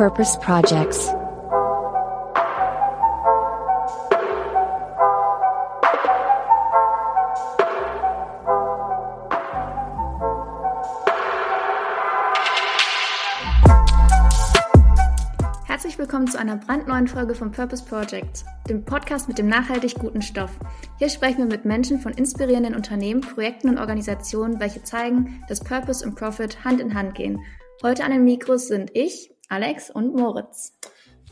Purpose Projects. Herzlich willkommen zu einer brandneuen Folge vom Purpose Project, dem Podcast mit dem nachhaltig guten Stoff. Hier sprechen wir mit Menschen von inspirierenden Unternehmen, Projekten und Organisationen, welche zeigen, dass Purpose und Profit Hand in Hand gehen. Heute an den Mikros sind ich, Alex und Moritz.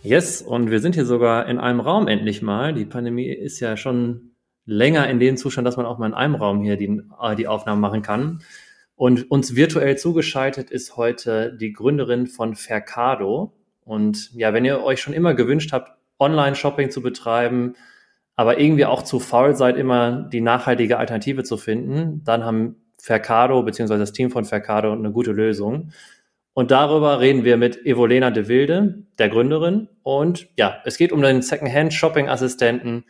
Yes, und wir sind hier sogar in einem Raum endlich mal. Die Pandemie ist ja schon länger in dem Zustand, dass man auch mal in einem Raum hier die, äh, die Aufnahmen machen kann. Und uns virtuell zugeschaltet ist heute die Gründerin von Fercado. Und ja, wenn ihr euch schon immer gewünscht habt, Online-Shopping zu betreiben, aber irgendwie auch zu faul seid, immer die nachhaltige Alternative zu finden, dann haben Fercado beziehungsweise das Team von Fercado eine gute Lösung. Und darüber reden wir mit Evolena de Wilde, der Gründerin. Und ja, es geht um den Secondhand-Shopping-Assistenten.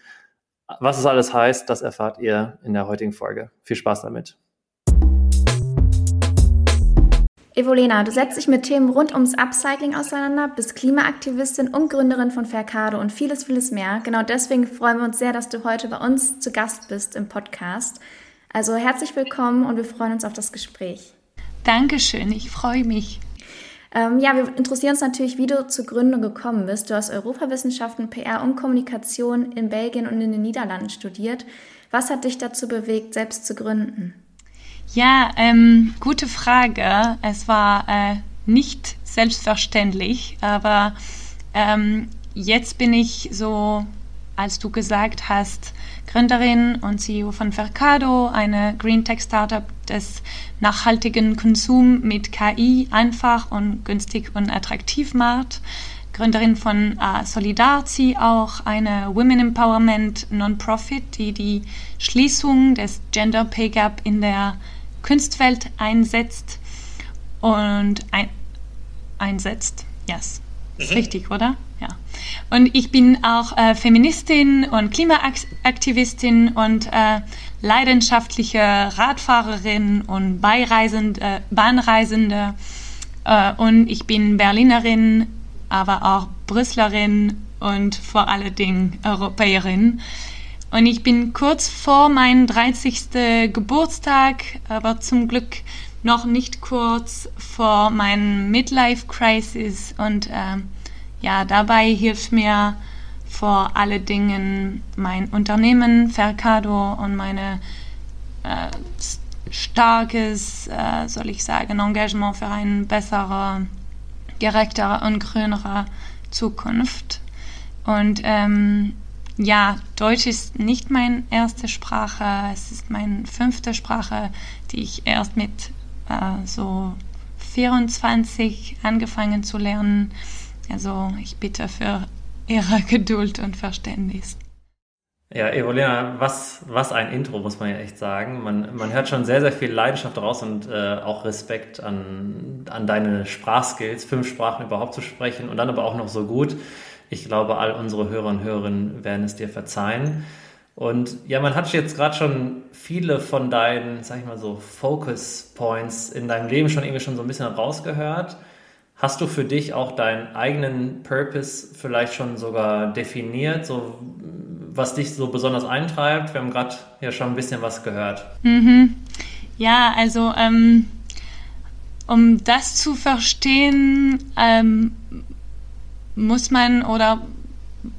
Was es alles heißt, das erfahrt ihr in der heutigen Folge. Viel Spaß damit. Evolena, du setzt dich mit Themen rund ums Upcycling auseinander, bist Klimaaktivistin und Gründerin von Faircado und vieles, vieles mehr. Genau deswegen freuen wir uns sehr, dass du heute bei uns zu Gast bist im Podcast. Also herzlich willkommen und wir freuen uns auf das Gespräch. Dankeschön, ich freue mich. Ähm, ja, wir interessieren uns natürlich, wie du zur Gründung gekommen bist. Du hast Europawissenschaften, PR und Kommunikation in Belgien und in den Niederlanden studiert. Was hat dich dazu bewegt, selbst zu gründen? Ja, ähm, gute Frage. Es war äh, nicht selbstverständlich, aber ähm, jetzt bin ich so, als du gesagt hast, Gründerin und CEO von Vercado, eine Green Tech Startup des nachhaltigen Konsum mit KI einfach und günstig und attraktiv macht. Gründerin von äh, Solidarity, auch eine Women Empowerment Non-Profit, die die Schließung des Gender Pay Gap in der Kunstwelt einsetzt und ein, einsetzt. Yes. Ist mhm. richtig, oder? Und ich bin auch äh, Feministin und Klimaaktivistin und äh, leidenschaftliche Radfahrerin und Beireisende, Bahnreisende. Äh, und ich bin Berlinerin, aber auch Brüsselerin und vor allen Dingen Europäerin. Und ich bin kurz vor meinem 30. Geburtstag, aber zum Glück noch nicht kurz vor meinem Midlife Crisis. Und äh, ja, dabei hilft mir vor allen Dingen mein Unternehmen Fercado und meine äh, starkes, äh, soll ich sagen, Engagement für eine bessere, gerechtere und grünere Zukunft. Und ähm, ja, Deutsch ist nicht meine erste Sprache, es ist meine fünfte Sprache, die ich erst mit äh, so 24 angefangen zu lernen. Also ich bitte für Ihre Geduld und Verständnis. Ja, Evolena, was, was ein Intro, muss man ja echt sagen. Man, man hört schon sehr, sehr viel Leidenschaft raus und äh, auch Respekt an, an deine Sprachskills, fünf Sprachen überhaupt zu sprechen und dann aber auch noch so gut. Ich glaube, all unsere Hörer und Hörerinnen werden es dir verzeihen. Und ja, man hat jetzt gerade schon viele von deinen, sag ich mal so, Focus Points in deinem Leben schon irgendwie schon so ein bisschen rausgehört. Hast du für dich auch deinen eigenen Purpose vielleicht schon sogar definiert, so was dich so besonders eintreibt? Wir haben gerade ja schon ein bisschen was gehört. Mhm. Ja, also ähm, um das zu verstehen, ähm, muss man oder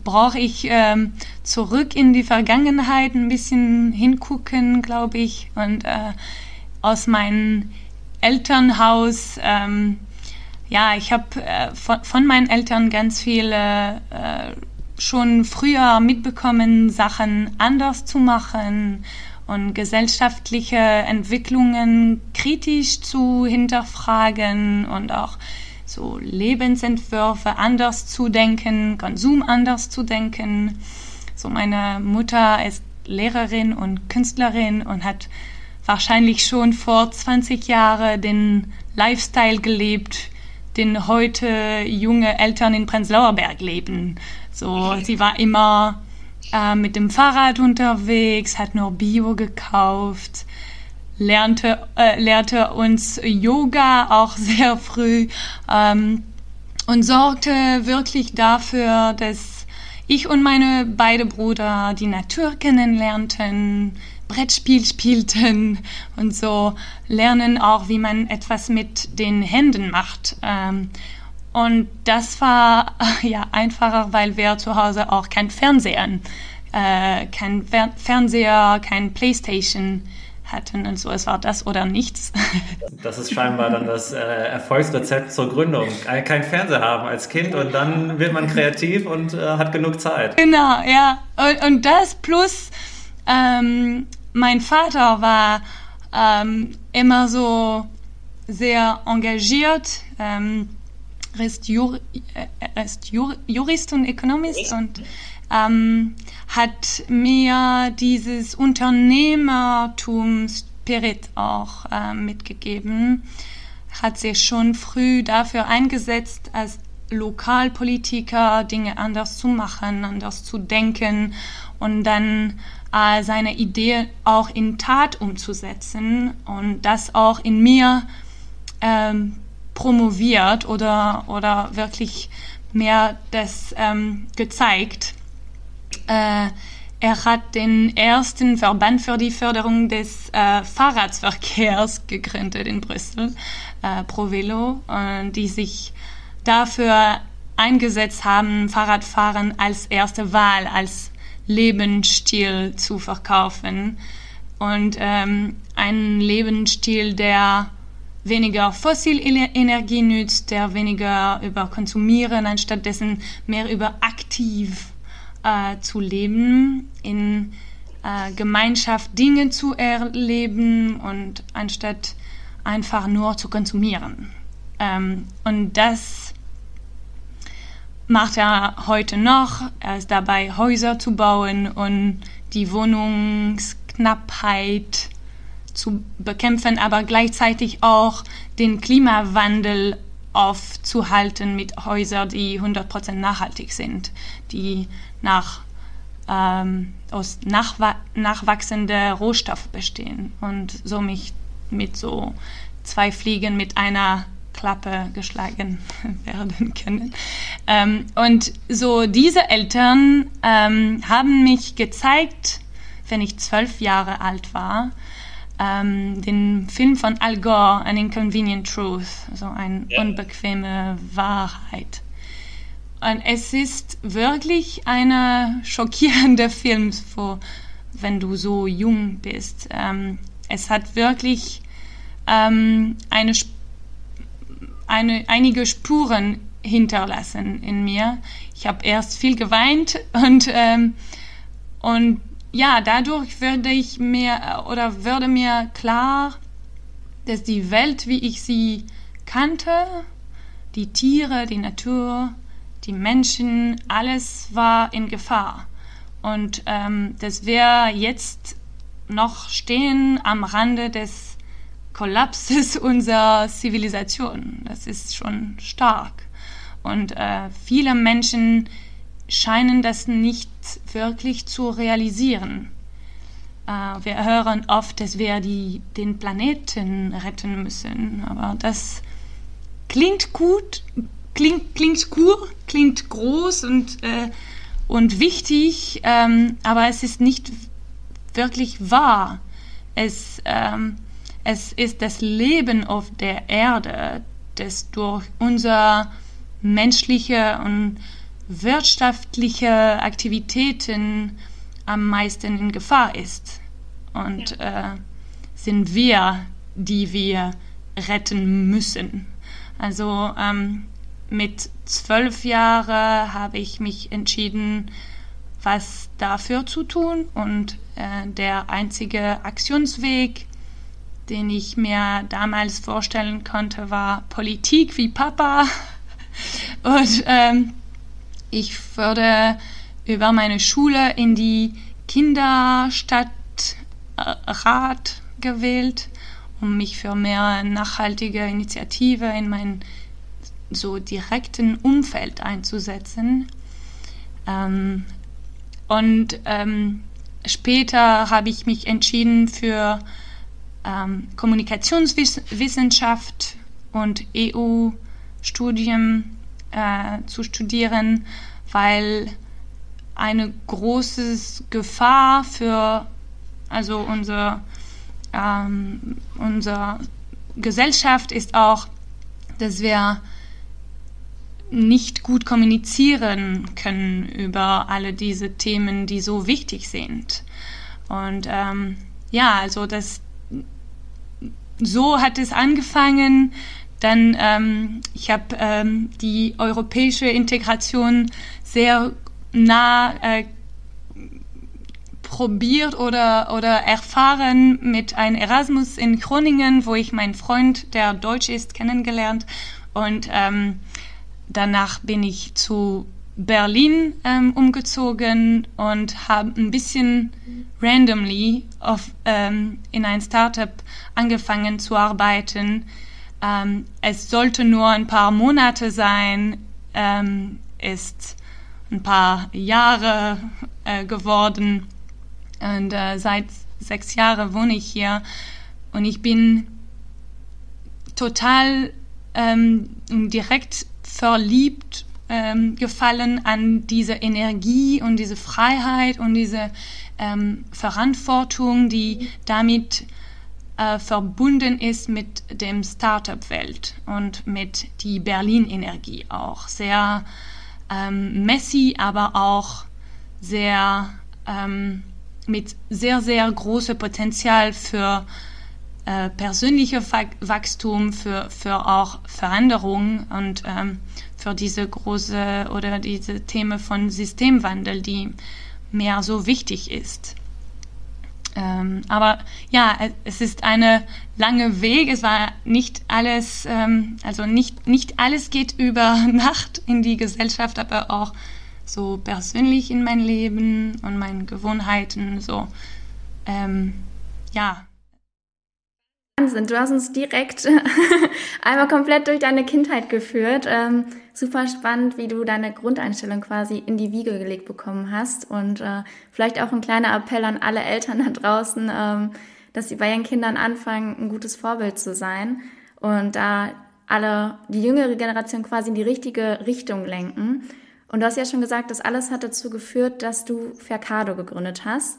brauche ich ähm, zurück in die Vergangenheit ein bisschen hingucken, glaube ich, und äh, aus meinem Elternhaus. Ähm, ja, ich habe äh, von, von, meinen Eltern ganz viele äh, schon früher mitbekommen, Sachen anders zu machen und gesellschaftliche Entwicklungen kritisch zu hinterfragen und auch so Lebensentwürfe anders zu denken, Konsum anders zu denken. So meine Mutter ist Lehrerin und Künstlerin und hat wahrscheinlich schon vor 20 Jahren den Lifestyle gelebt, den heute junge Eltern in Prenzlauer Berg leben. So, sie war immer äh, mit dem Fahrrad unterwegs, hat nur Bio gekauft, lernte, äh, lehrte uns Yoga auch sehr früh ähm, und sorgte wirklich dafür, dass ich und meine beiden Brüder die Natur kennenlernten, Brettspiel spielten und so lernen auch, wie man etwas mit den Händen macht. Ähm, und das war ja einfacher, weil wir zu Hause auch kein Fernseher, äh, kein Fer Fernseher, kein Playstation hatten und so. Es war das oder nichts. Das ist scheinbar dann das äh, Erfolgsrezept zur Gründung. Kein Fernseher haben als Kind und dann wird man kreativ und äh, hat genug Zeit. Genau, ja. Und, und das plus ähm, mein Vater war ähm, immer so sehr engagiert. Ähm, er ist, Jur, er ist Jur, Jurist und Ökonomist und ähm, hat mir dieses Unternehmertum-Spirit auch äh, mitgegeben. Hat sich schon früh dafür eingesetzt, als Lokalpolitiker Dinge anders zu machen, anders zu denken und dann äh, seine Idee auch in Tat umzusetzen und das auch in mir ähm, promoviert oder, oder wirklich mehr das ähm, gezeigt. Äh, er hat den ersten Verband für die Förderung des äh, Fahrradverkehrs gegründet in Brüssel, äh, ProVelo, äh, die sich dafür eingesetzt haben, Fahrradfahren als erste Wahl, als Lebensstil zu verkaufen. Und ähm, ein Lebensstil, der weniger Fossilenergie nützt, der weniger über Konsumieren, anstatt dessen mehr über aktiv äh, zu leben, in äh, Gemeinschaft Dinge zu erleben und anstatt einfach nur zu konsumieren. Ähm, und das macht er heute noch. Er ist dabei, Häuser zu bauen und die Wohnungsknappheit zu bekämpfen, aber gleichzeitig auch den Klimawandel aufzuhalten mit Häusern, die 100% nachhaltig sind, die nach, ähm, aus nachwa nachwachsender Rohstoff bestehen und somit mit so zwei Fliegen mit einer Klappe geschlagen werden können. Ähm, und so diese Eltern ähm, haben mich gezeigt, wenn ich zwölf Jahre alt war, ähm, den Film von Al Gore, An Inconvenient Truth, so eine ja. unbequeme Wahrheit. Und es ist wirklich ein schockierender Film, wo, wenn du so jung bist. Ähm, es hat wirklich ähm, eine, eine, einige Spuren hinterlassen in mir. Ich habe erst viel geweint und, ähm, und ja, dadurch würde ich mir oder würde mir klar, dass die Welt, wie ich sie kannte, die Tiere, die Natur, die Menschen, alles war in Gefahr. Und ähm, dass wir jetzt noch stehen am Rande des Kollapses unserer Zivilisation. Das ist schon stark. Und äh, viele Menschen scheinen das nicht wirklich zu realisieren. Äh, wir hören oft, dass wir die, den Planeten retten müssen, aber das klingt gut, klingt, klingt cool, klingt groß und, äh, und wichtig, ähm, aber es ist nicht wirklich wahr. Es, ähm, es ist das Leben auf der Erde, das durch unser menschliche und wirtschaftliche Aktivitäten am meisten in Gefahr ist. Und ja. äh, sind wir, die wir retten müssen. Also ähm, mit zwölf Jahren habe ich mich entschieden, was dafür zu tun. Und äh, der einzige Aktionsweg, den ich mir damals vorstellen konnte, war Politik wie Papa. Und ähm, ich wurde über meine Schule in die Kinderstadtrat gewählt, um mich für mehr nachhaltige Initiative in meinem so direkten Umfeld einzusetzen. Ähm, und ähm, später habe ich mich entschieden für ähm, Kommunikationswissenschaft und EU-Studium äh, zu studieren, weil eine große Gefahr für also unser, ähm, unsere Gesellschaft ist auch, dass wir nicht gut kommunizieren können über alle diese Themen, die so wichtig sind. Und ähm, ja, also das so hat es angefangen. Dann ähm, ich habe ähm, die europäische Integration sehr nah äh, probiert oder, oder erfahren mit einem Erasmus in Groningen, wo ich meinen Freund, der Deutsch ist, kennengelernt. Und ähm, danach bin ich zu Berlin ähm, umgezogen und habe ein bisschen randomly auf, ähm, in ein Startup angefangen zu arbeiten. Ähm, es sollte nur ein paar Monate sein, ähm, ist ein paar Jahre äh, geworden. Und äh, seit sechs Jahren wohne ich hier. Und ich bin total ähm, direkt verliebt ähm, gefallen an diese Energie und diese Freiheit und diese ähm, Verantwortung, die damit äh, verbunden ist mit dem Startup-Welt und mit die Berlin-Energie auch. Sehr ähm, messy, aber auch sehr ähm, mit sehr, sehr großem Potenzial für äh, persönliche Wachstum, für, für auch Veränderung und ähm, für diese große oder diese Themen von Systemwandel, die mir so wichtig ist. Ähm, aber ja, es ist eine lange Weg. Es war nicht alles, ähm, also nicht, nicht alles geht über Nacht in die Gesellschaft, aber auch so persönlich in mein Leben und meinen Gewohnheiten, so, ähm, ja. Wahnsinn, du hast uns direkt einmal komplett durch deine Kindheit geführt. Ähm, super spannend, wie du deine Grundeinstellung quasi in die Wiege gelegt bekommen hast. Und äh, vielleicht auch ein kleiner Appell an alle Eltern da draußen, ähm, dass sie bei ihren Kindern anfangen, ein gutes Vorbild zu sein und da alle, die jüngere Generation quasi in die richtige Richtung lenken. Und du hast ja schon gesagt, das alles hat dazu geführt, dass du Fercado gegründet hast.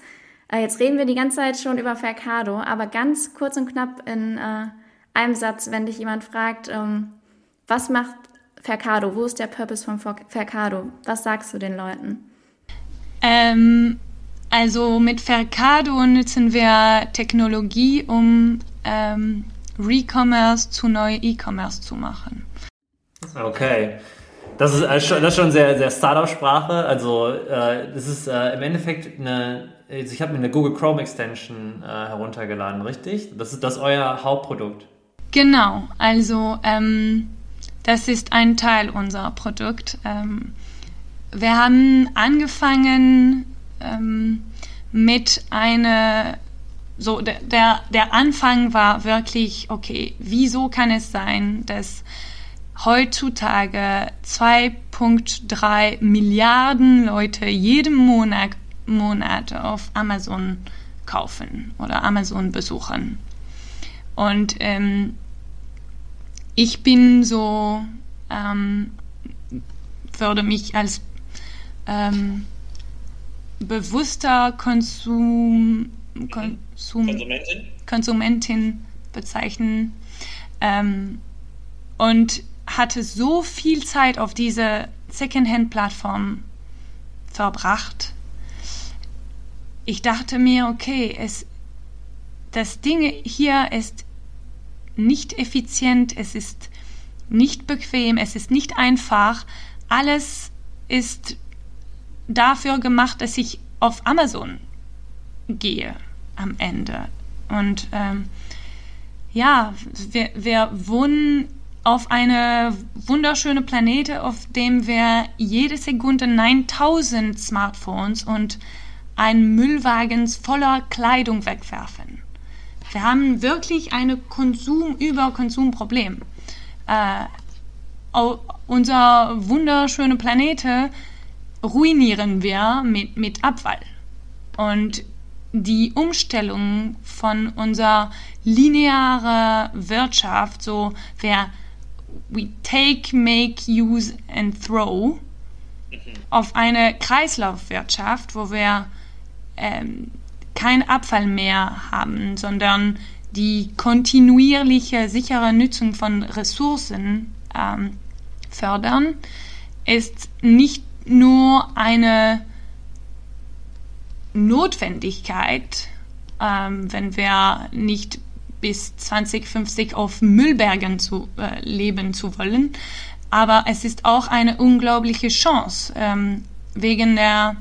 Äh, jetzt reden wir die ganze Zeit schon über Fercado, aber ganz kurz und knapp in äh, einem Satz, wenn dich jemand fragt, ähm, was macht Fercado? Wo ist der Purpose von Fercado? Was sagst du den Leuten? Ähm, also mit Fercado nutzen wir Technologie, um ähm, Recommerce zu neu E-Commerce zu machen. Okay. Das ist, das ist schon sehr, sehr Startup-Sprache. Also äh, das ist äh, im Endeffekt eine, also ich habe mir eine Google Chrome Extension äh, heruntergeladen, richtig? Das ist das euer Hauptprodukt. Genau, also ähm, das ist ein Teil unserer Produkt. Ähm, wir haben angefangen ähm, mit einer so der, der Anfang war wirklich, okay, wieso kann es sein, dass heutzutage 2,3 Milliarden Leute jeden Monat, Monat auf Amazon kaufen oder Amazon besuchen. Und ähm, ich bin so, ähm, würde mich als ähm, bewusster Konsum, Konsum, Konsumentin? Konsumentin bezeichnen. Ähm, und hatte so viel Zeit auf diese Secondhand-Plattform verbracht. Ich dachte mir, okay, es, das Ding hier ist nicht effizient, es ist nicht bequem, es ist nicht einfach. Alles ist dafür gemacht, dass ich auf Amazon gehe am Ende. Und ähm, ja, wir, wir wohnen auf eine wunderschöne Planete, auf dem wir jede Sekunde 9000 Smartphones und einen Müllwagen voller Kleidung wegwerfen. Wir haben wirklich ein Konsum-über-Konsum-Problem. Äh, unser wunderschöne Planete ruinieren wir mit, mit Abfall. Und die Umstellung von unserer linearen Wirtschaft, so wer we take, make, use and throw auf eine Kreislaufwirtschaft, wo wir ähm, kein Abfall mehr haben, sondern die kontinuierliche, sichere Nutzung von Ressourcen ähm, fördern, ist nicht nur eine Notwendigkeit, ähm, wenn wir nicht bis 2050 auf Müllbergen zu äh, leben zu wollen, aber es ist auch eine unglaubliche Chance. Ähm, wegen der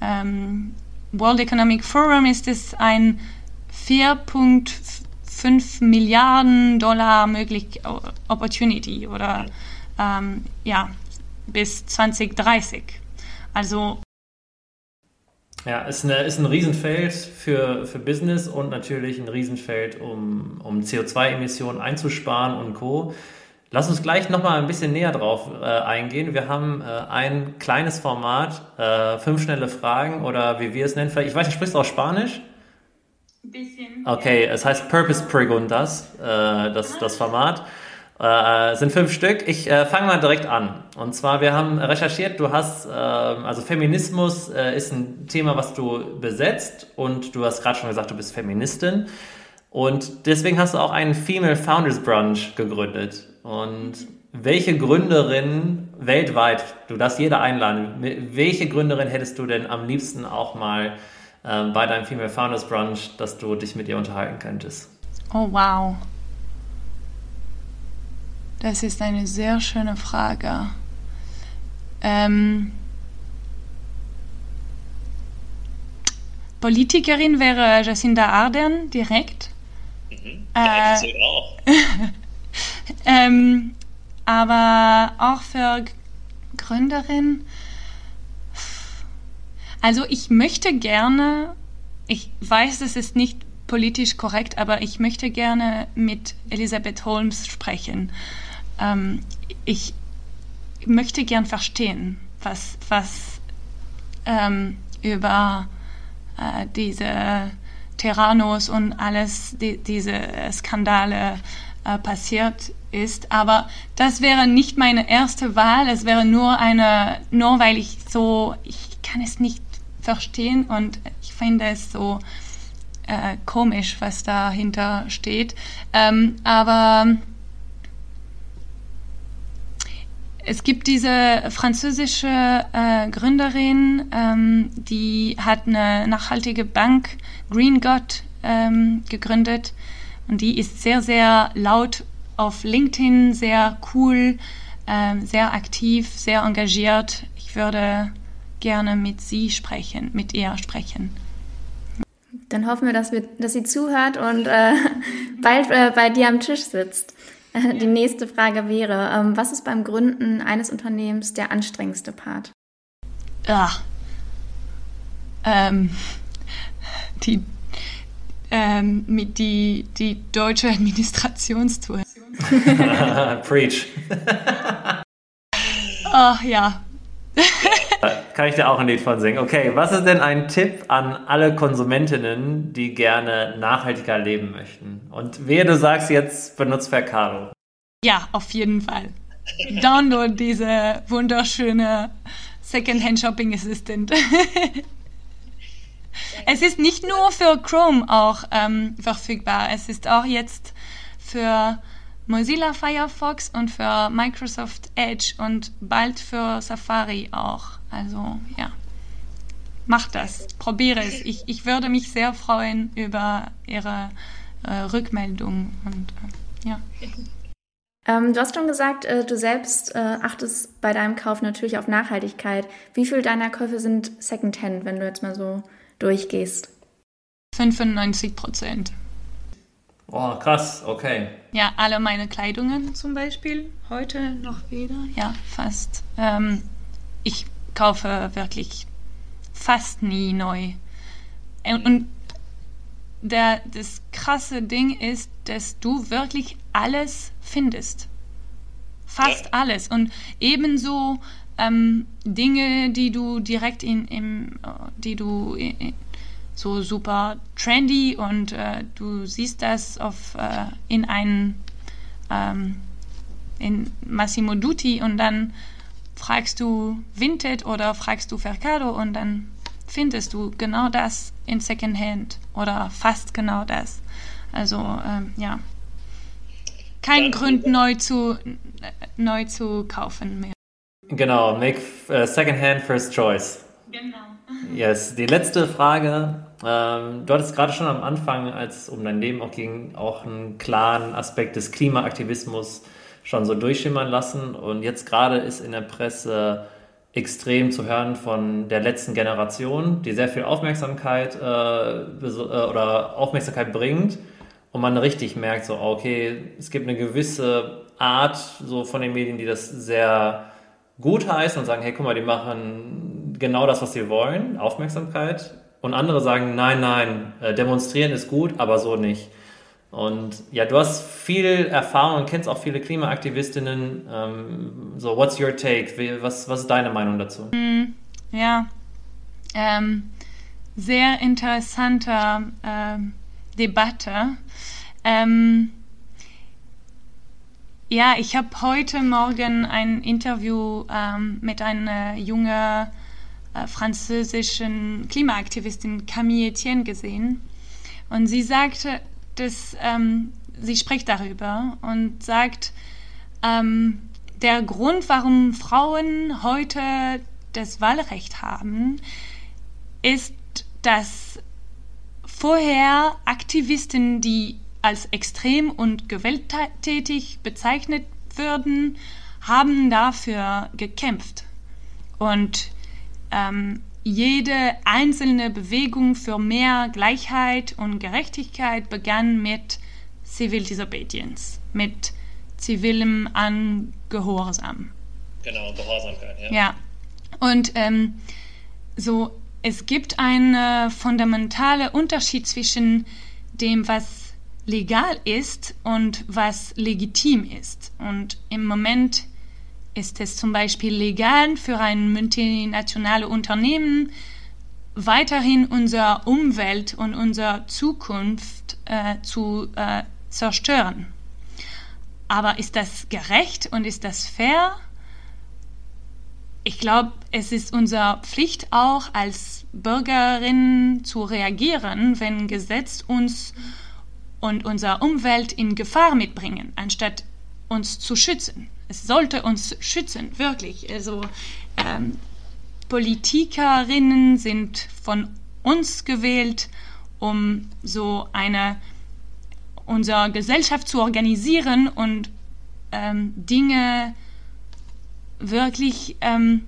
ähm, World Economic Forum ist es ein 4,5 Milliarden Dollar möglich Opportunity oder ähm, ja bis 2030. Also ja, ist, eine, ist ein Riesenfeld für, für Business und natürlich ein Riesenfeld, um, um CO2-Emissionen einzusparen und Co. Lass uns gleich nochmal ein bisschen näher drauf äh, eingehen. Wir haben äh, ein kleines Format, äh, fünf schnelle Fragen oder wie wir es nennen. Vielleicht, ich weiß, du sprichst auch Spanisch? Ein bisschen. Okay, es heißt Purpose Preguntas, äh, das, das Format. Äh, sind fünf Stück. Ich äh, fange mal direkt an. Und zwar, wir haben recherchiert, du hast, äh, also Feminismus äh, ist ein Thema, was du besetzt und du hast gerade schon gesagt, du bist Feministin. Und deswegen hast du auch einen Female Founders Brunch gegründet. Und welche Gründerin weltweit, du darfst jeder einladen, welche Gründerin hättest du denn am liebsten auch mal äh, bei deinem Female Founders Brunch, dass du dich mit ihr unterhalten könntest? Oh, wow. Das ist eine sehr schöne Frage. Ähm, Politikerin wäre Jacinda Ardern direkt. Mhm. Ja, äh, auch. ähm, aber auch für Gründerin. Also ich möchte gerne, ich weiß, es ist nicht politisch korrekt, aber ich möchte gerne mit Elisabeth Holmes sprechen. Ähm, ich möchte gern verstehen, was, was ähm, über äh, diese Terranos und alles, die, diese Skandale äh, passiert ist. Aber das wäre nicht meine erste Wahl. Es wäre nur eine, nur weil ich so, ich kann es nicht verstehen und ich finde es so äh, komisch, was dahinter steht. Ähm, aber es gibt diese französische äh, Gründerin, ähm, die hat eine nachhaltige Bank, Green God, ähm, gegründet. Und die ist sehr, sehr laut auf LinkedIn, sehr cool, ähm, sehr aktiv, sehr engagiert. Ich würde gerne mit sie sprechen, mit ihr sprechen. Dann hoffen wir, dass, wir, dass sie zuhört und äh, bald äh, bei dir am Tisch sitzt. Die nächste Frage wäre, ähm, was ist beim Gründen eines Unternehmens der anstrengendste Part? Ja. Ähm, die, ähm, mit die, die deutsche Administrationstour. Preach. Ach ja. Kann ich dir auch ein Lied von singen. Okay, was ist denn ein Tipp an alle Konsumentinnen, die gerne nachhaltiger leben möchten? Und wehe, du sagst jetzt, benutzt Vercaro. Ja, auf jeden Fall. Download diese wunderschöne Secondhand Shopping Assistant. es ist nicht nur für Chrome auch ähm, verfügbar. Es ist auch jetzt für Mozilla Firefox und für Microsoft Edge und bald für Safari auch. Also ja, mach das, probiere es. Ich, ich würde mich sehr freuen über Ihre äh, Rückmeldung und äh, ja. Ähm, du hast schon gesagt, äh, du selbst äh, achtest bei deinem Kauf natürlich auf Nachhaltigkeit. Wie viel deiner Käufe sind Secondhand, wenn du jetzt mal so durchgehst? 95 Prozent. Oh, krass, okay. Ja, alle meine Kleidungen zum Beispiel, heute noch wieder, ja, fast. Ähm, ich kaufe wirklich fast nie neu. Und der, das krasse Ding ist, dass du wirklich alles findest. Fast alles. Und ebenso ähm, Dinge, die du direkt in, im, die du in, so super trendy und äh, du siehst das auf, äh, in einem ähm, in Massimo Dutti und dann fragst du Vinted oder fragst du Fercado und dann findest du genau das in Secondhand oder fast genau das. Also ähm, ja, kein Grund neu zu neu zu kaufen mehr. Genau, make uh, Secondhand first choice. Genau. Yes, die letzte Frage. Ähm, du hattest gerade schon am Anfang, als es um dein Leben auch ging, auch einen klaren Aspekt des Klimaaktivismus schon so durchschimmern lassen. Und jetzt gerade ist in der Presse extrem zu hören von der letzten Generation, die sehr viel Aufmerksamkeit äh, äh, oder Aufmerksamkeit bringt und man richtig merkt, so okay, es gibt eine gewisse Art so von den Medien, die das sehr gut heißen und sagen, hey, guck mal, die machen genau das, was sie wollen, Aufmerksamkeit. Und andere sagen, nein, nein, äh, demonstrieren ist gut, aber so nicht. Und ja, du hast viel Erfahrung und kennst auch viele Klimaaktivistinnen. Ähm, so, what's your take? Was, was ist deine Meinung dazu? Hm, ja, ähm, sehr interessante äh, Debatte. Ähm, ja, ich habe heute Morgen ein Interview ähm, mit einer jungen äh, französischen Klimaaktivistin Camille Etienne gesehen. Und sie sagte, dass ähm, sie spricht darüber und sagt, ähm, der Grund, warum Frauen heute das Wahlrecht haben, ist, dass vorher Aktivisten, die als extrem und gewalttätig bezeichnet würden, haben dafür gekämpft. Und ähm, jede einzelne Bewegung für mehr Gleichheit und Gerechtigkeit begann mit Civil Disobedience, mit zivilem Angehorsam. Genau, Gehorsamkeit, ja. Ja. Und ähm, so, es gibt einen fundamentalen Unterschied zwischen dem, was legal ist und was legitim ist. Und im Moment ist es zum Beispiel legal für ein multinationales Unternehmen, weiterhin unsere Umwelt und unsere Zukunft äh, zu äh, zerstören. Aber ist das gerecht und ist das fair? Ich glaube, es ist unsere Pflicht auch als Bürgerinnen zu reagieren, wenn Gesetz uns und unsere Umwelt in Gefahr mitbringen, anstatt uns zu schützen es sollte uns schützen, wirklich. Also ähm, Politikerinnen sind von uns gewählt, um so eine unsere Gesellschaft zu organisieren und ähm, Dinge wirklich ähm,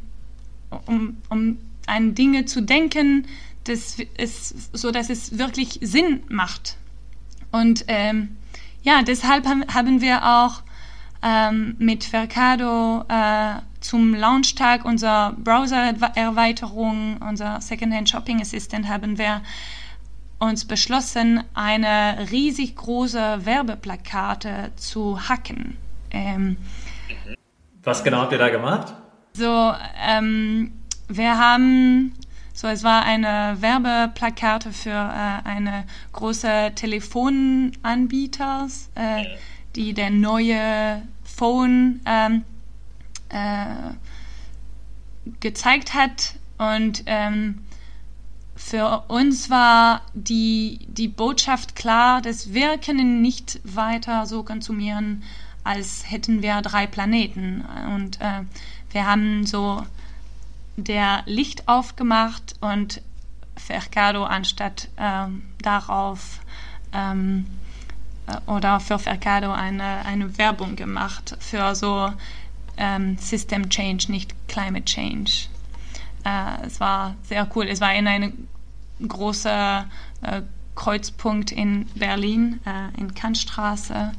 um, um an Dinge zu denken, das ist, so dass es wirklich Sinn macht. Und ähm, ja, deshalb haben wir auch ähm, mit Vercado äh, zum Launchtag unserer Browser-Erweiterung, unser Secondhand Shopping Assistant, haben wir uns beschlossen, eine riesig große Werbeplakate zu hacken. Ähm, Was genau habt ihr da gemacht? So, ähm, wir haben, so es war eine Werbeplakate für äh, eine große Telefonanbieter, äh, die der neue Phone ähm, äh, gezeigt hat. Und ähm, für uns war die, die Botschaft klar, dass wir können nicht weiter so konsumieren, als hätten wir drei Planeten. Und äh, wir haben so der Licht aufgemacht und Fercado anstatt äh, darauf ähm, äh, oder für Fercado eine, eine Werbung gemacht für so ähm, System Change, nicht Climate Change. Äh, es war sehr cool. Es war in einem großen äh, Kreuzpunkt in Berlin, äh, in Kantstraße.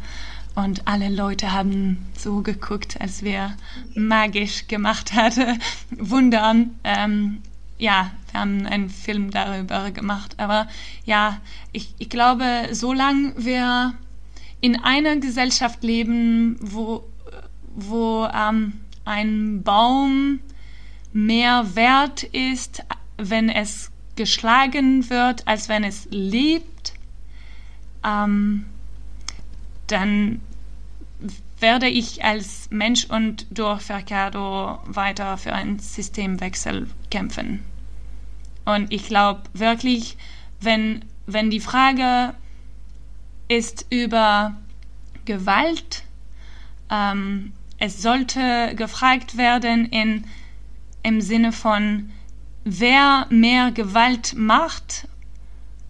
Und alle Leute haben so geguckt, als wir magisch gemacht hatten. Wundern. Ähm, ja, wir haben einen Film darüber gemacht. Aber ja, ich, ich glaube, solange wir in einer Gesellschaft leben, wo, wo ähm, ein Baum mehr wert ist, wenn es geschlagen wird, als wenn es lebt, ähm, dann werde ich als Mensch und durch Vercado weiter für einen Systemwechsel kämpfen. Und ich glaube wirklich, wenn, wenn die Frage ist über Gewalt, ähm, es sollte gefragt werden in, im Sinne von, wer mehr Gewalt macht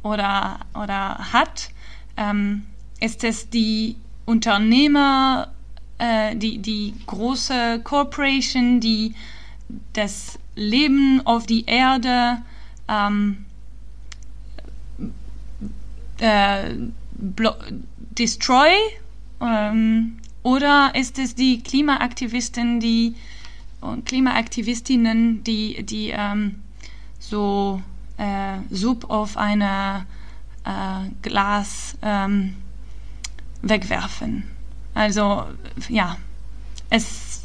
oder, oder hat, ähm, ist es die Unternehmer, äh, die, die große Corporation, die das Leben auf die Erde ähm, äh, destroy? Ähm, oder ist es die Klimaaktivisten, die und Klimaaktivistinnen, die, die ähm, so äh, Sub auf eine äh, Glas ähm, wegwerfen. Also ja, es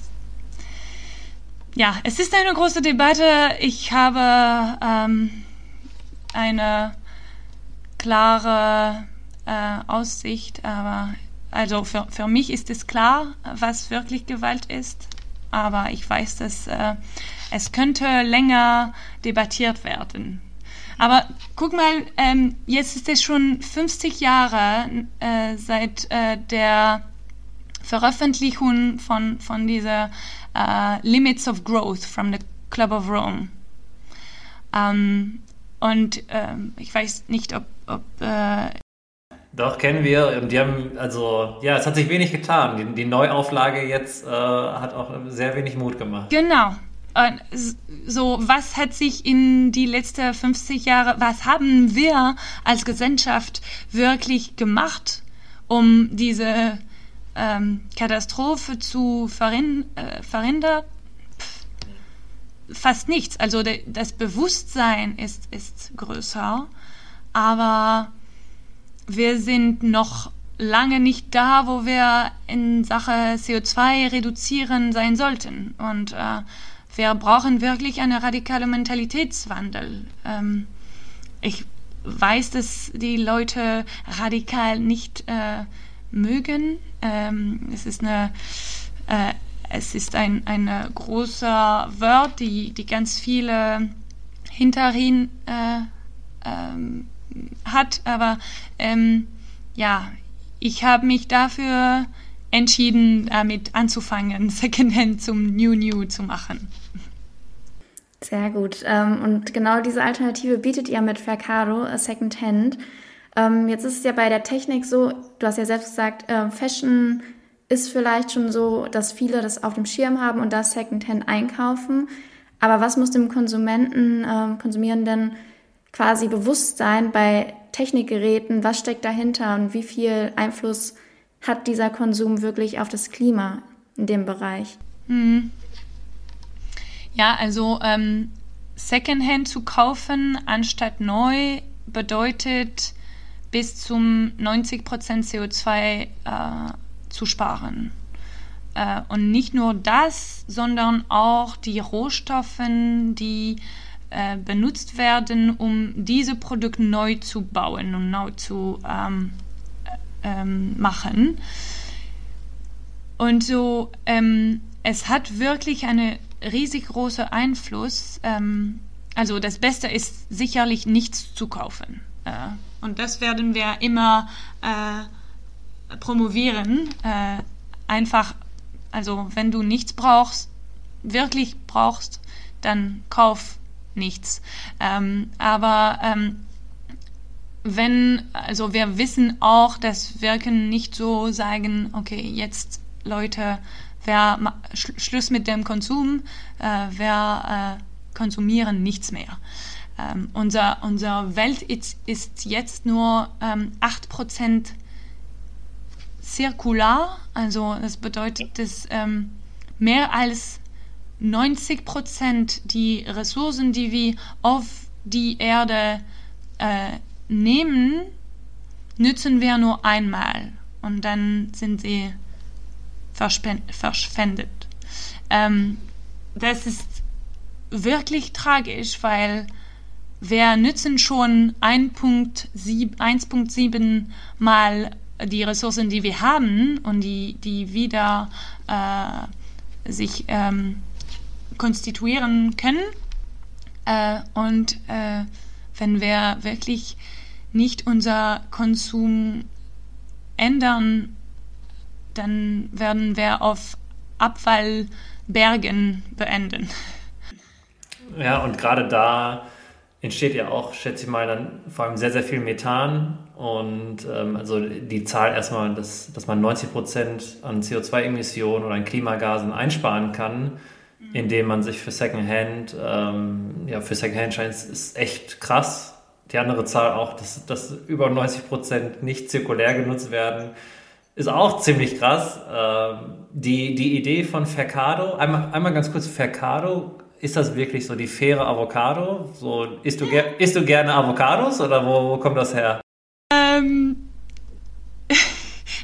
ja, es ist eine große Debatte. Ich habe ähm, eine klare äh, Aussicht, aber also für, für mich ist es klar, was wirklich Gewalt ist, aber ich weiß, dass äh, es könnte länger debattiert werden. Aber guck mal, ähm, jetzt ist es schon 50 Jahre äh, seit äh, der Veröffentlichung von, von dieser uh, Limits of Growth from the Club of Rome. Ähm, und ähm, ich weiß nicht, ob. ob äh Doch, kennen wir. Die haben, also, ja, es hat sich wenig getan. Die, die Neuauflage jetzt äh, hat auch sehr wenig Mut gemacht. Genau. Und so, was hat sich in die letzten 50 Jahre, was haben wir als Gesellschaft wirklich gemacht, um diese ähm, Katastrophe zu verhin äh, verhindern? fast nichts. Also de, das Bewusstsein ist, ist größer, aber wir sind noch lange nicht da, wo wir in Sache CO2 reduzieren sein sollten. Und äh, wir brauchen wirklich einen radikalen Mentalitätswandel. Ähm, ich weiß, dass die Leute radikal nicht äh, mögen. Ähm, es ist eine äh, es ist ein, ein großer Wort, die, die ganz viele Hinterhin äh, ähm, hat, aber ähm, ja, ich habe mich dafür entschieden, damit anzufangen, Secondhand zum New New zu machen. Sehr gut. Ähm, und genau diese Alternative bietet ihr mit Fercaro äh, Secondhand. Ähm, jetzt ist es ja bei der Technik so, du hast ja selbst gesagt, äh, Fashion ist vielleicht schon so, dass viele das auf dem Schirm haben und das Secondhand einkaufen. Aber was muss dem Konsumenten, äh, Konsumierenden quasi bewusst sein bei Technikgeräten? Was steckt dahinter und wie viel Einfluss hat dieser Konsum wirklich auf das Klima in dem Bereich? Hm. Ja, also ähm, Secondhand zu kaufen anstatt neu bedeutet bis zum 90% CO2 äh, zu sparen. Äh, und nicht nur das, sondern auch die Rohstoffe, die äh, benutzt werden, um diese Produkte neu zu bauen und neu zu ähm, äh, ähm, machen. Und so, ähm, es hat wirklich einen riesig großen Einfluss. Ähm, also das Beste ist sicherlich nichts zu kaufen. Und das werden wir immer äh, promovieren, äh, einfach, also wenn du nichts brauchst, wirklich brauchst, dann kauf nichts. Ähm, aber ähm, wenn, also wir wissen auch, dass wir können nicht so sagen, okay, jetzt Leute, wer Sch Schluss mit dem Konsum, äh, wir äh, konsumieren nichts mehr. Ähm, unser, unser Welt ist, ist jetzt nur ähm, 8% zirkular, also das bedeutet, dass ähm, mehr als 90 Prozent die Ressourcen, die wir auf die Erde äh, nehmen, nützen wir nur einmal und dann sind sie verschwendet. Ähm, das ist wirklich tragisch, weil wir nützen schon 1.7 mal die Ressourcen, die wir haben und die, die wieder äh, sich ähm, konstituieren können. Äh, und äh, wenn wir wirklich nicht unser Konsum ändern, dann werden wir auf Abfallbergen beenden. Ja, und gerade da entsteht ja auch, schätze ich mal, dann vor allem sehr, sehr viel Methan. Und ähm, also die Zahl erstmal, dass, dass man 90 Prozent an CO2-Emissionen oder an Klimagasen einsparen kann, mhm. indem man sich für Secondhand, ähm, ja, für Secondhand scheint ist echt krass. Die andere Zahl auch, dass, dass über 90 Prozent nicht zirkulär genutzt werden, ist auch ziemlich krass. Ähm, die, die Idee von Fercado, einmal, einmal ganz kurz, Fercado ist das wirklich so die faire Avocado? So, isst, du isst du gerne Avocados oder wo, wo kommt das her? Ähm,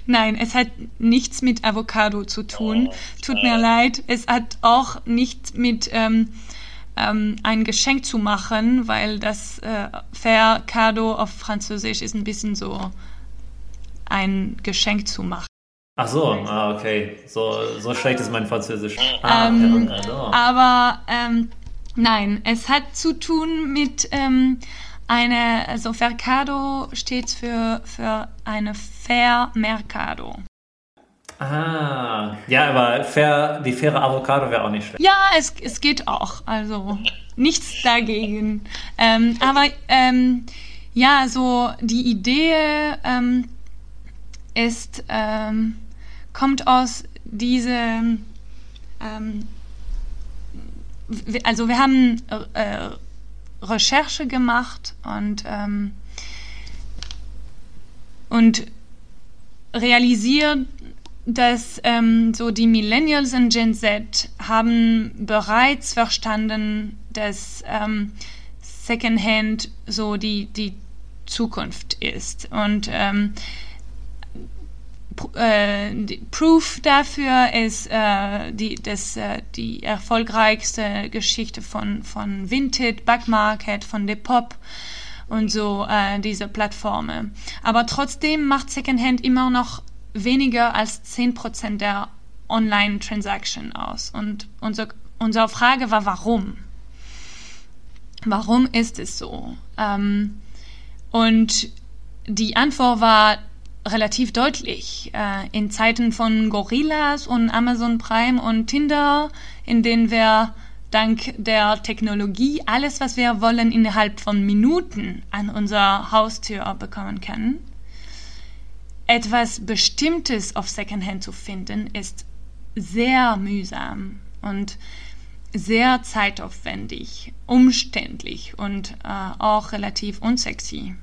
Nein, es hat nichts mit Avocado zu tun. Oh, Tut mir leid. Es hat auch nichts mit ähm, ähm, ein Geschenk zu machen, weil das äh, Fercado auf Französisch ist ein bisschen so ein Geschenk zu machen. Ach so, ah, okay. So, so schlecht ist mein Französisch. Ah, ähm, also. Aber ähm, nein, es hat zu tun mit ähm, eine, also Mercado steht für, für eine Fair Mercado. Ah, ja, aber fair, die faire Avocado wäre auch nicht schlecht. Ja, es, es geht auch. Also nichts dagegen. Ähm, aber ähm, ja, so die Idee ähm, ist, ähm, kommt aus diesem, ähm, also wir haben äh, Recherche gemacht und, ähm, und realisiert, dass ähm, so die Millennials und Gen Z haben bereits verstanden, dass ähm, Secondhand so die, die Zukunft ist. Und ähm, äh, Proof dafür ist äh, die, das, äh, die erfolgreichste Geschichte von, von Vinted, Backmarket, von Depop und so äh, diese Plattformen. Aber trotzdem macht Secondhand immer noch weniger als 10% der Online-Transaction aus. Und unser, unsere Frage war, warum? Warum ist es so? Ähm, und die Antwort war, relativ deutlich. Äh, in Zeiten von Gorillas und Amazon Prime und Tinder, in denen wir dank der Technologie alles, was wir wollen, innerhalb von Minuten an unserer Haustür bekommen können. Etwas Bestimmtes auf Secondhand zu finden, ist sehr mühsam und sehr zeitaufwendig, umständlich und äh, auch relativ unsexy.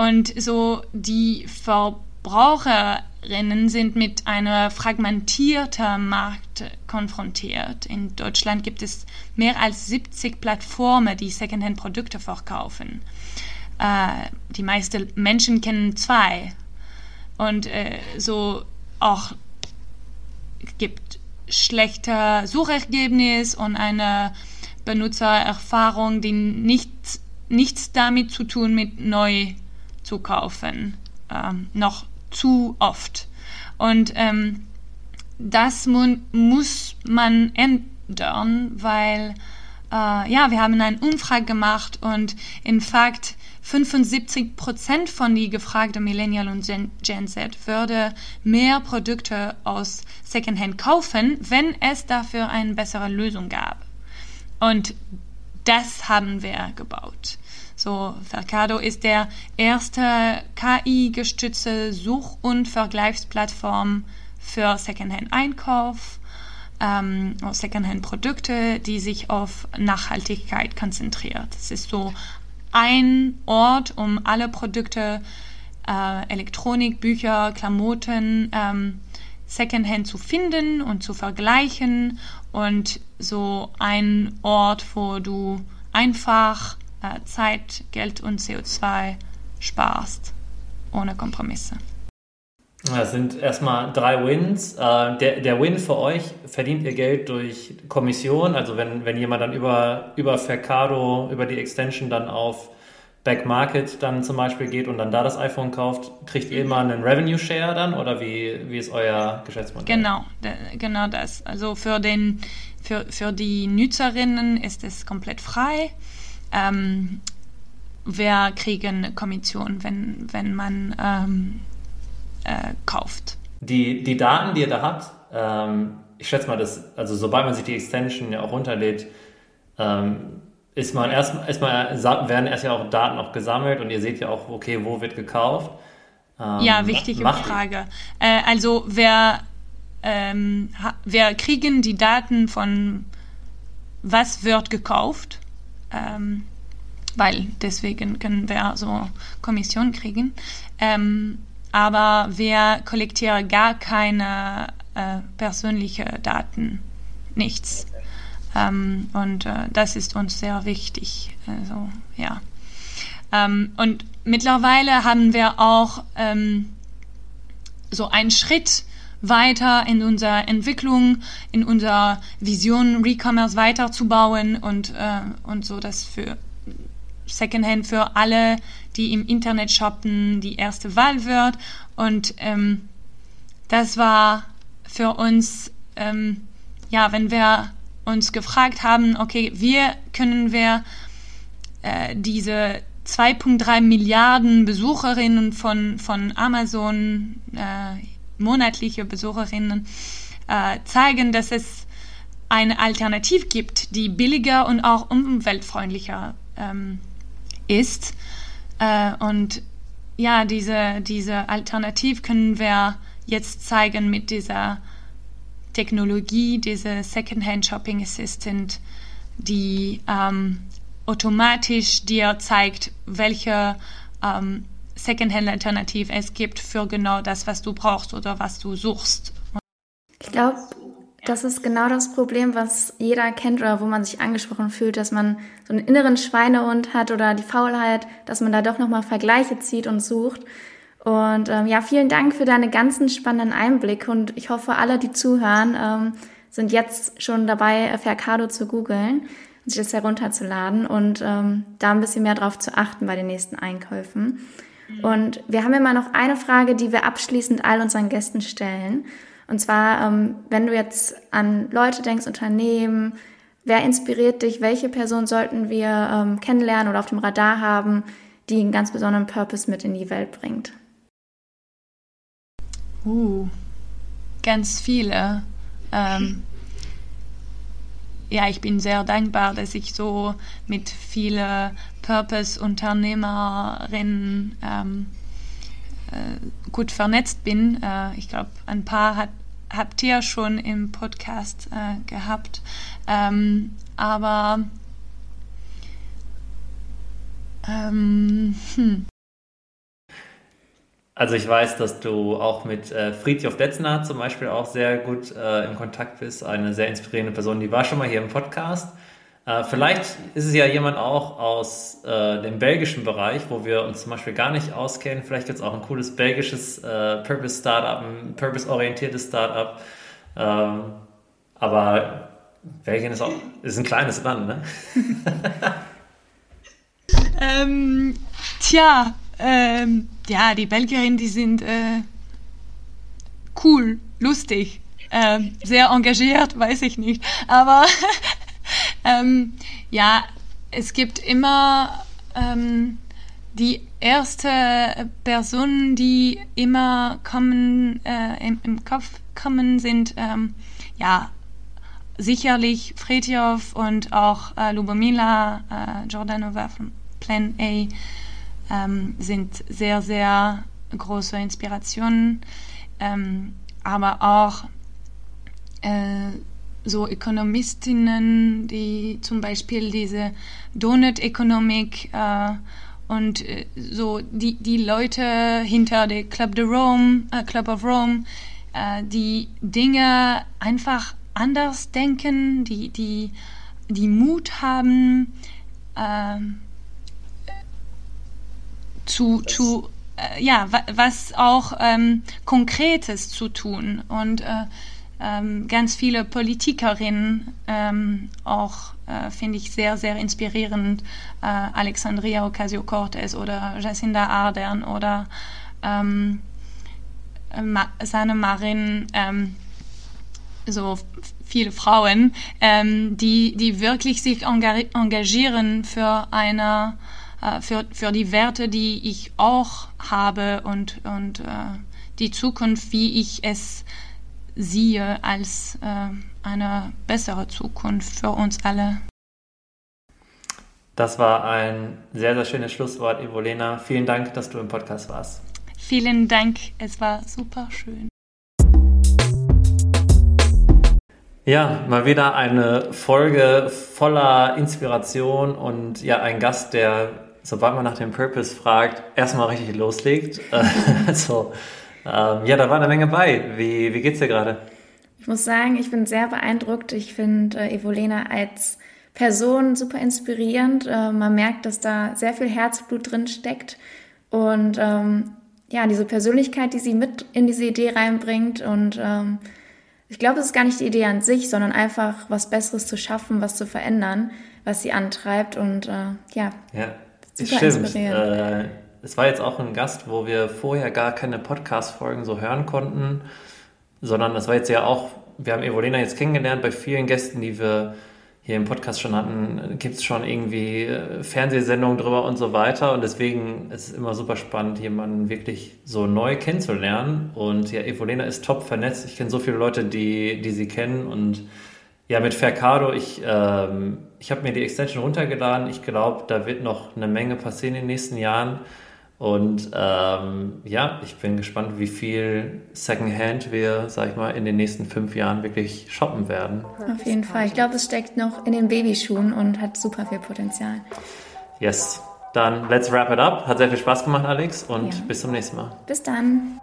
Und so die Verbraucherinnen sind mit einer fragmentierten Markt konfrontiert. In Deutschland gibt es mehr als 70 Plattformen, die Secondhand-Produkte verkaufen. Äh, die meisten Menschen kennen zwei. Und äh, so auch gibt schlechte Suchergebnis und eine Benutzererfahrung, die nichts, nichts damit zu tun mit neu zu kaufen, ähm, noch zu oft. Und ähm, das muss man ändern, weil äh, ja, wir haben eine Umfrage gemacht und in Fakt 75 Prozent von die gefragten Millennial und Gen, Gen Z würde mehr Produkte aus Secondhand kaufen, wenn es dafür eine bessere Lösung gab. Und das haben wir gebaut. So, Vercado ist der erste KI-gestützte Such- und Vergleichsplattform für Secondhand-Einkauf, ähm, Secondhand-Produkte, die sich auf Nachhaltigkeit konzentriert. Es ist so ein Ort, um alle Produkte, äh, Elektronik, Bücher, Klamotten, ähm, Secondhand zu finden und zu vergleichen und so ein Ort, wo du einfach äh, Zeit, Geld und CO2 sparst, ohne Kompromisse. Das sind erstmal drei Wins. Äh, der, der Win für euch, verdient ihr Geld durch Kommission, also wenn, wenn jemand dann über, über Fercado, über die Extension dann auf Back-Market dann zum Beispiel geht und dann da das iPhone kauft, kriegt ihr immer einen Revenue-Share dann oder wie, wie ist euer Geschäftsmodell? Genau, genau das. Also für, den, für, für die Nutzerinnen ist es komplett frei. Ähm, wir kriegen Kommission, wenn, wenn man ähm, äh, kauft. Die, die Daten, die ihr da habt, ähm, ich schätze mal, dass, also sobald man sich die Extension ja auch runterlädt, ähm, ist man erstmal, erstmal werden erst ja auch Daten auch gesammelt und ihr seht ja auch, okay, wo wird gekauft. Ähm, ja, wichtige Frage. Äh, also wir, ähm, wir kriegen die Daten von was wird gekauft, ähm, weil deswegen können wir so Kommission kriegen. Ähm, aber wir kollektieren gar keine äh, persönliche Daten, nichts. Ähm, und äh, das ist uns sehr wichtig. Also, ja. Ähm, und mittlerweile haben wir auch ähm, so einen Schritt weiter in unserer Entwicklung, in unserer Vision, Recommerce weiterzubauen und, äh, und so das für Secondhand für alle, die im Internet shoppen, die erste Wahl wird. Und ähm, das war für uns, ähm, ja, wenn wir uns gefragt haben, okay, wie können wir äh, diese 2,3 Milliarden Besucherinnen von, von Amazon, äh, monatliche Besucherinnen, äh, zeigen, dass es eine Alternative gibt, die billiger und auch umweltfreundlicher ähm, ist. Äh, und ja, diese, diese Alternative können wir jetzt zeigen mit dieser Technologie, diese Secondhand Shopping Assistant, die ähm, automatisch dir zeigt, welche ähm, Secondhand-Alternative es gibt für genau das, was du brauchst oder was du suchst. Ich glaube, das ist genau das Problem, was jeder kennt oder wo man sich angesprochen fühlt, dass man so einen inneren Schweinehund hat oder die Faulheit, dass man da doch nochmal Vergleiche zieht und sucht. Und ähm, ja, vielen Dank für deine ganzen spannenden Einblicke und ich hoffe, alle, die zuhören, ähm, sind jetzt schon dabei, Fercado zu googeln und sich das herunterzuladen und ähm, da ein bisschen mehr drauf zu achten bei den nächsten Einkäufen. Mhm. Und wir haben immer noch eine Frage, die wir abschließend all unseren Gästen stellen. Und zwar, ähm, wenn du jetzt an Leute denkst, Unternehmen, wer inspiriert dich, welche Person sollten wir ähm, kennenlernen oder auf dem Radar haben, die einen ganz besonderen Purpose mit in die Welt bringt? Uh, ganz viele. Ähm, ja, ich bin sehr dankbar, dass ich so mit vielen Purpose-Unternehmerinnen ähm, äh, gut vernetzt bin. Äh, ich glaube, ein paar hat habt ihr schon im Podcast äh, gehabt. Ähm, aber ähm, hm. Also ich weiß, dass du auch mit äh, Friedjof Detzner zum Beispiel auch sehr gut äh, in Kontakt bist. Eine sehr inspirierende Person, die war schon mal hier im Podcast. Äh, vielleicht ist es ja jemand auch aus äh, dem belgischen Bereich, wo wir uns zum Beispiel gar nicht auskennen. Vielleicht gibt es auch ein cooles belgisches äh, Purpose-Startup, ein purpose-orientiertes Startup. Ähm, aber Belgien ist auch ist ein kleines Land, ne? ähm, tja, ähm, ja, die Belgierinnen, die sind äh, cool, lustig, äh, sehr engagiert, weiß ich nicht. Aber ähm, ja, es gibt immer ähm, die erste Person, die immer kommen, äh, im, im, Kopf kommen, sind ähm, ja sicherlich Fritjof und auch äh, Lubomila äh, Jordanova von Plan A ähm, sind sehr, sehr große Inspirationen, ähm, aber auch äh, so Ökonomistinnen, die zum Beispiel diese Donut-Economic äh, und äh, so die, die Leute hinter der Club de Rome, äh, Club of Rome, äh, die Dinge einfach anders denken, die, die, die Mut haben, ähm, zu, zu äh, ja, was auch ähm, Konkretes zu tun. Und äh, ähm, ganz viele Politikerinnen ähm, auch, äh, finde ich, sehr, sehr inspirierend. Äh, Alexandria Ocasio-Cortez oder Jacinda Ardern oder ähm, Ma Sanne Marin, ähm, so viele Frauen, ähm, die, die wirklich sich engagieren für eine äh, für, für die Werte, die ich auch habe und, und äh, die Zukunft, wie ich es sehe, als äh, eine bessere Zukunft für uns alle. Das war ein sehr, sehr schönes Schlusswort, Evolena. Vielen Dank, dass du im Podcast warst. Vielen Dank, es war super schön. Ja, mal wieder eine Folge voller Inspiration und ja, ein Gast, der, sobald man nach dem Purpose fragt, erstmal richtig loslegt. also, ähm, ja, da war eine Menge bei. Wie, wie geht's dir gerade? Ich muss sagen, ich bin sehr beeindruckt. Ich finde äh, Evolena als Person super inspirierend. Äh, man merkt, dass da sehr viel Herzblut drin steckt. Und ähm, ja, diese Persönlichkeit, die sie mit in diese Idee reinbringt. Und ähm, ich glaube, es ist gar nicht die Idee an sich, sondern einfach was Besseres zu schaffen, was zu verändern, was sie antreibt. Und äh, ja, ja super stimmt. inspirierend. Äh, es war jetzt auch ein Gast, wo wir vorher gar keine Podcast-Folgen so hören konnten, sondern das war jetzt ja auch, wir haben Evolena jetzt kennengelernt, bei vielen Gästen, die wir hier im Podcast schon hatten, gibt es schon irgendwie äh, Fernsehsendungen drüber und so weiter. Und deswegen ist es immer super spannend, jemanden wirklich so neu kennenzulernen. Und ja, Evolena ist top vernetzt. Ich kenne so viele Leute, die, die sie kennen. Und ja, mit Fercado, ich, ähm, ich habe mir die Extension runtergeladen. Ich glaube, da wird noch eine Menge passieren in den nächsten Jahren. Und ähm, ja, ich bin gespannt, wie viel Secondhand wir, sag ich mal, in den nächsten fünf Jahren wirklich shoppen werden. Auf jeden Fall. Ich glaube, es steckt noch in den Babyschuhen und hat super viel Potenzial. Yes. Dann let's wrap it up. Hat sehr viel Spaß gemacht, Alex, und ja. bis zum nächsten Mal. Bis dann.